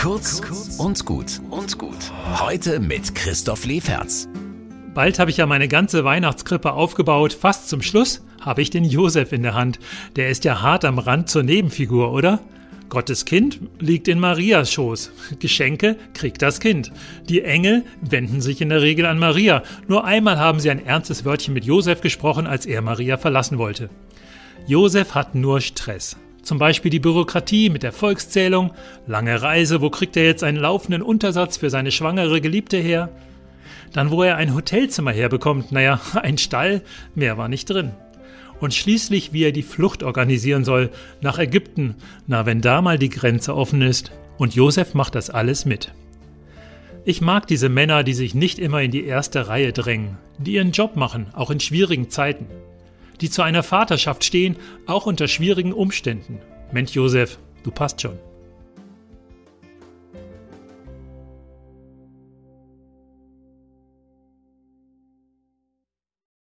Kurz und gut und gut. Heute mit Christoph Leferz. Bald habe ich ja meine ganze Weihnachtskrippe aufgebaut. Fast zum Schluss habe ich den Josef in der Hand. Der ist ja hart am Rand zur Nebenfigur, oder? Gottes Kind liegt in Marias Schoß. Geschenke kriegt das Kind. Die Engel wenden sich in der Regel an Maria. Nur einmal haben sie ein ernstes Wörtchen mit Josef gesprochen, als er Maria verlassen wollte. Josef hat nur Stress. Zum Beispiel die Bürokratie mit der Volkszählung, lange Reise, wo kriegt er jetzt einen laufenden Untersatz für seine schwangere Geliebte her? Dann, wo er ein Hotelzimmer herbekommt, naja, ein Stall, mehr war nicht drin. Und schließlich, wie er die Flucht organisieren soll, nach Ägypten, na, wenn da mal die Grenze offen ist. Und Josef macht das alles mit. Ich mag diese Männer, die sich nicht immer in die erste Reihe drängen, die ihren Job machen, auch in schwierigen Zeiten die zu einer Vaterschaft stehen, auch unter schwierigen Umständen. Mensch Josef, du passt schon.